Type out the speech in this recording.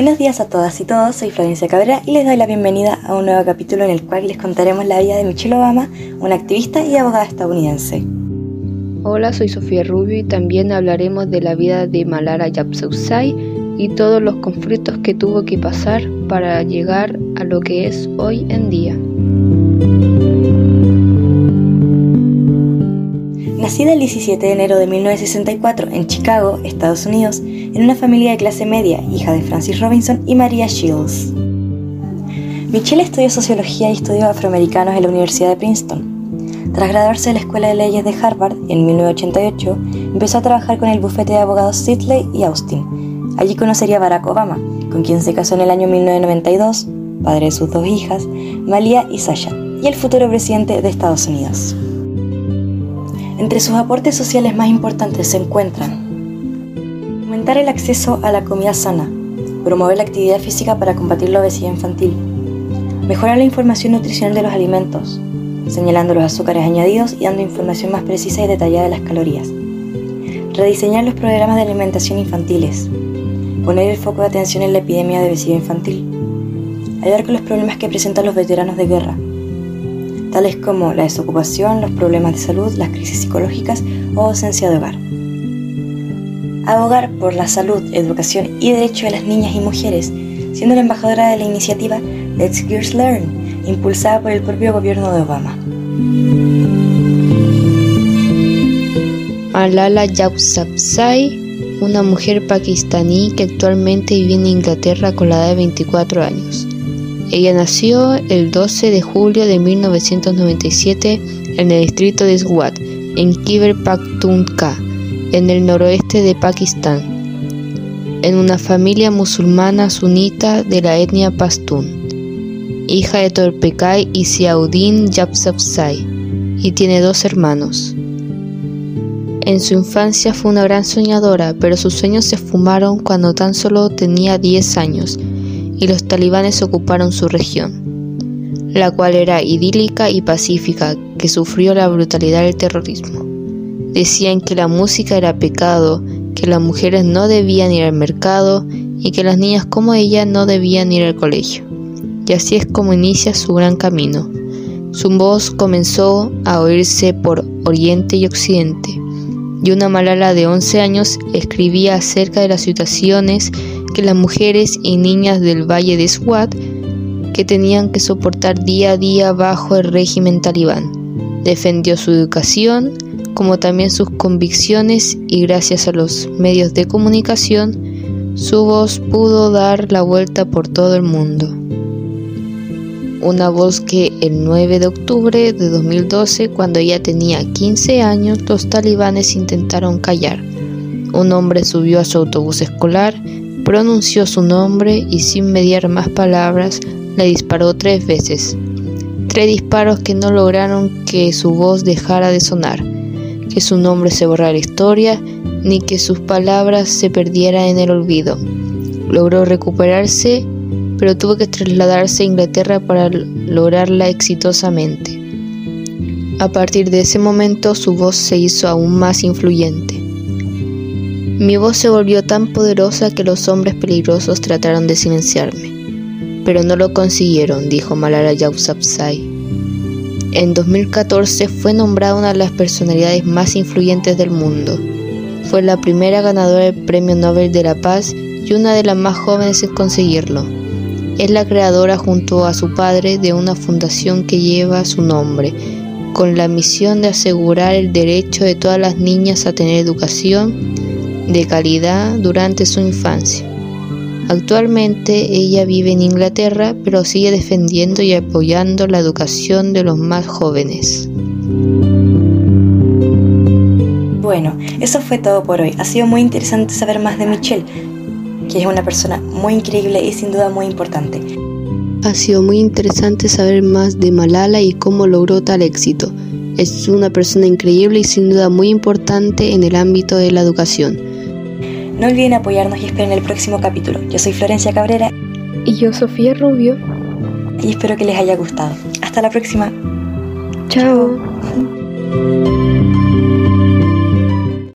Buenos días a todas y todos, soy Florencia Cabrera y les doy la bienvenida a un nuevo capítulo en el cual les contaremos la vida de Michelle Obama, una activista y abogada estadounidense. Hola, soy Sofía Rubio y también hablaremos de la vida de Malala Yousafzai y todos los conflictos que tuvo que pasar para llegar a lo que es hoy en día. Nacida el 17 de enero de 1964 en Chicago, Estados Unidos, en una familia de clase media, hija de Francis Robinson y Maria Shields. Michelle estudió sociología y estudios afroamericanos en la Universidad de Princeton. Tras graduarse de la Escuela de Leyes de Harvard en 1988, empezó a trabajar con el bufete de abogados Sidley y Austin. Allí conocería a Barack Obama, con quien se casó en el año 1992, padre de sus dos hijas, Malia y Sasha, y el futuro presidente de Estados Unidos. Entre sus aportes sociales más importantes se encuentran aumentar el acceso a la comida sana, promover la actividad física para combatir la obesidad infantil, mejorar la información nutricional de los alimentos, señalando los azúcares añadidos y dando información más precisa y detallada de las calorías. Rediseñar los programas de alimentación infantiles. Poner el foco de atención en la epidemia de obesidad infantil. Ayudar con los problemas que presentan los veteranos de guerra, tales como la desocupación, los problemas de salud, las crisis psicológicas o ausencia de hogar. Abogar por la salud, educación y derecho de las niñas y mujeres, siendo la embajadora de la iniciativa Let's Girls Learn, impulsada por el propio gobierno de Obama. Malala Yousafzai, una mujer pakistaní que actualmente vive en Inglaterra con la edad de 24 años. Ella nació el 12 de julio de 1997 en el distrito de Swat, en Khyber Pakhtunkhwa, en el noroeste de Pakistán, en una familia musulmana sunita de la etnia pastún hija de Torpekai y Siaudin Yousafzai, y tiene dos hermanos. En su infancia fue una gran soñadora, pero sus sueños se fumaron cuando tan solo tenía 10 años y los talibanes ocuparon su región, la cual era idílica y pacífica, que sufrió la brutalidad del terrorismo. Decían que la música era pecado, que las mujeres no debían ir al mercado y que las niñas como ella no debían ir al colegio y así es como inicia su gran camino. Su voz comenzó a oírse por Oriente y Occidente, y una Malala de 11 años escribía acerca de las situaciones que las mujeres y niñas del valle de Swat que tenían que soportar día a día bajo el régimen talibán. Defendió su educación, como también sus convicciones y gracias a los medios de comunicación, su voz pudo dar la vuelta por todo el mundo una voz que el 9 de octubre de 2012, cuando ella tenía 15 años, los talibanes intentaron callar. Un hombre subió a su autobús escolar, pronunció su nombre y sin mediar más palabras le disparó tres veces. Tres disparos que no lograron que su voz dejara de sonar, que su nombre se borrara historia, ni que sus palabras se perdieran en el olvido. Logró recuperarse pero tuvo que trasladarse a Inglaterra para lograrla exitosamente. A partir de ese momento su voz se hizo aún más influyente. Mi voz se volvió tan poderosa que los hombres peligrosos trataron de silenciarme, pero no lo consiguieron, dijo Malala Yousafzai. En 2014 fue nombrada una de las personalidades más influyentes del mundo. Fue la primera ganadora del Premio Nobel de la Paz y una de las más jóvenes en conseguirlo. Es la creadora junto a su padre de una fundación que lleva su nombre, con la misión de asegurar el derecho de todas las niñas a tener educación de calidad durante su infancia. Actualmente ella vive en Inglaterra, pero sigue defendiendo y apoyando la educación de los más jóvenes. Bueno, eso fue todo por hoy. Ha sido muy interesante saber más de Michelle que es una persona muy increíble y sin duda muy importante. Ha sido muy interesante saber más de Malala y cómo logró tal éxito. Es una persona increíble y sin duda muy importante en el ámbito de la educación. No olviden apoyarnos y esperen el próximo capítulo. Yo soy Florencia Cabrera. Y yo Sofía Rubio. Y espero que les haya gustado. Hasta la próxima. Chao.